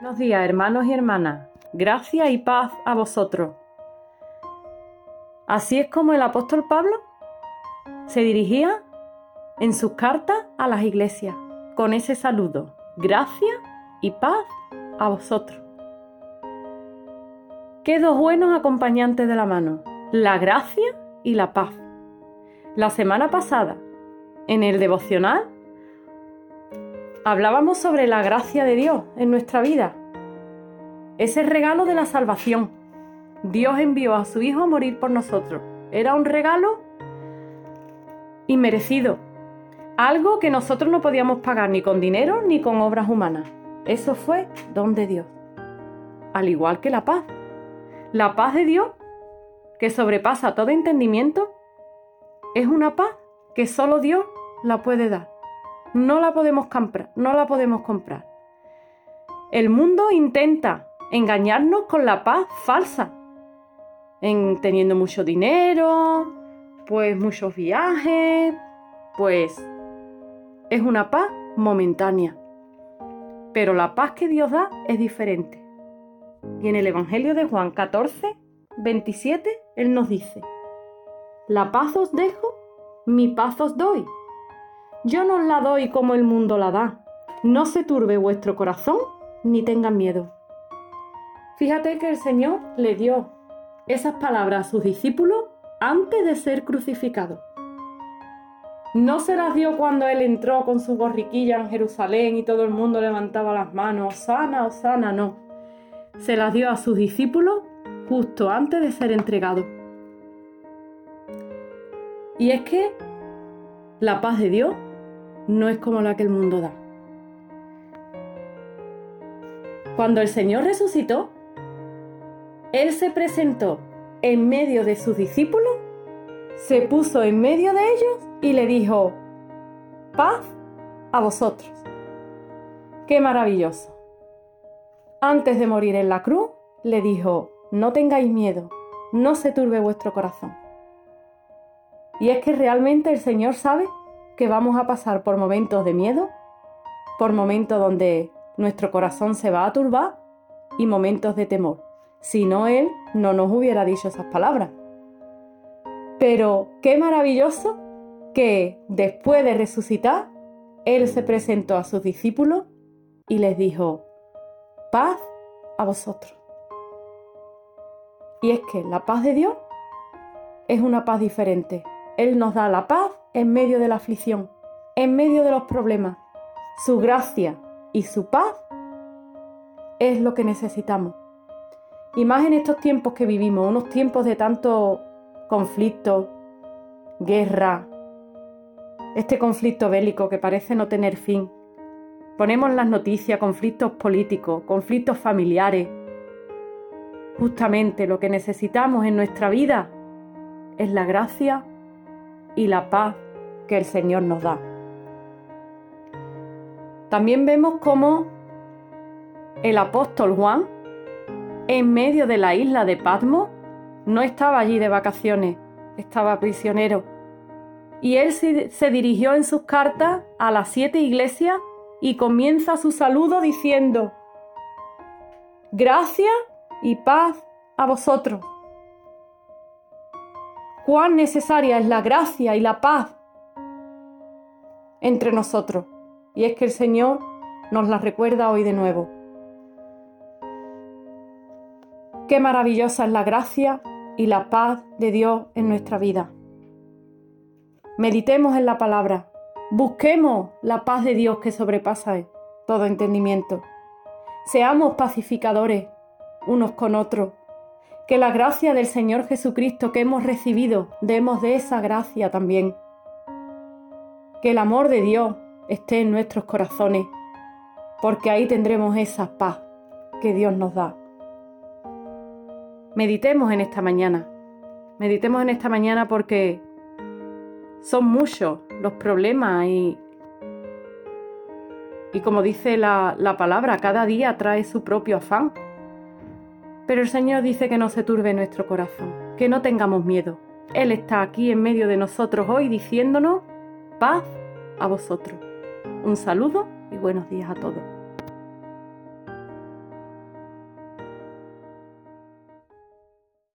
Buenos días, hermanos y hermanas. Gracia y paz a vosotros. Así es como el apóstol Pablo se dirigía en sus cartas a las iglesias con ese saludo. Gracia y paz a vosotros. Qué dos buenos acompañantes de la mano, la gracia y la paz. La semana pasada, en el devocional, hablábamos sobre la gracia de Dios en nuestra vida. Ese regalo de la salvación. Dios envió a su Hijo a morir por nosotros. Era un regalo inmerecido. Algo que nosotros no podíamos pagar ni con dinero ni con obras humanas. Eso fue don de Dios. Al igual que la paz. La paz de Dios, que sobrepasa todo entendimiento, es una paz que solo Dios la puede dar. No la podemos comprar, no la podemos comprar. El mundo intenta engañarnos con la paz falsa, en teniendo mucho dinero, pues muchos viajes, pues es una paz momentánea. Pero la paz que Dios da es diferente. Y en el Evangelio de Juan 14, 27, Él nos dice, La paz os dejo, mi paz os doy. Yo no os la doy como el mundo la da. No se turbe vuestro corazón ni tengan miedo. Fíjate que el Señor le dio esas palabras a sus discípulos antes de ser crucificado. No se las dio cuando Él entró con su borriquilla en Jerusalén y todo el mundo levantaba las manos, Osana, Osana, no. Se las dio a sus discípulos justo antes de ser entregado. Y es que la paz de Dios no es como la que el mundo da. Cuando el Señor resucitó, Él se presentó en medio de sus discípulos, se puso en medio de ellos y le dijo, paz a vosotros. Qué maravilloso. Antes de morir en la cruz, le dijo, no tengáis miedo, no se turbe vuestro corazón. Y es que realmente el Señor sabe que vamos a pasar por momentos de miedo, por momentos donde nuestro corazón se va a turbar y momentos de temor. Si no, Él no nos hubiera dicho esas palabras. Pero qué maravilloso que después de resucitar, Él se presentó a sus discípulos y les dijo, paz a vosotros. Y es que la paz de Dios es una paz diferente. Él nos da la paz en medio de la aflicción, en medio de los problemas. Su gracia y su paz es lo que necesitamos. Y más en estos tiempos que vivimos, unos tiempos de tanto conflicto, guerra, este conflicto bélico que parece no tener fin. Ponemos las noticias, conflictos políticos, conflictos familiares. Justamente lo que necesitamos en nuestra vida es la gracia y la paz que el Señor nos da. También vemos cómo el apóstol Juan, en medio de la isla de Patmos, no estaba allí de vacaciones, estaba prisionero. Y él se dirigió en sus cartas a las siete iglesias y comienza su saludo diciendo, Gracia y paz a vosotros cuán necesaria es la gracia y la paz entre nosotros. Y es que el Señor nos la recuerda hoy de nuevo. Qué maravillosa es la gracia y la paz de Dios en nuestra vida. Meditemos en la palabra. Busquemos la paz de Dios que sobrepasa todo entendimiento. Seamos pacificadores unos con otros que la gracia del Señor Jesucristo que hemos recibido, demos de esa gracia también. Que el amor de Dios esté en nuestros corazones, porque ahí tendremos esa paz que Dios nos da. Meditemos en esta mañana. Meditemos en esta mañana porque son muchos los problemas y, y como dice la, la palabra, cada día trae su propio afán. Pero el Señor dice que no se turbe nuestro corazón, que no tengamos miedo. Él está aquí en medio de nosotros hoy diciéndonos paz a vosotros. Un saludo y buenos días a todos.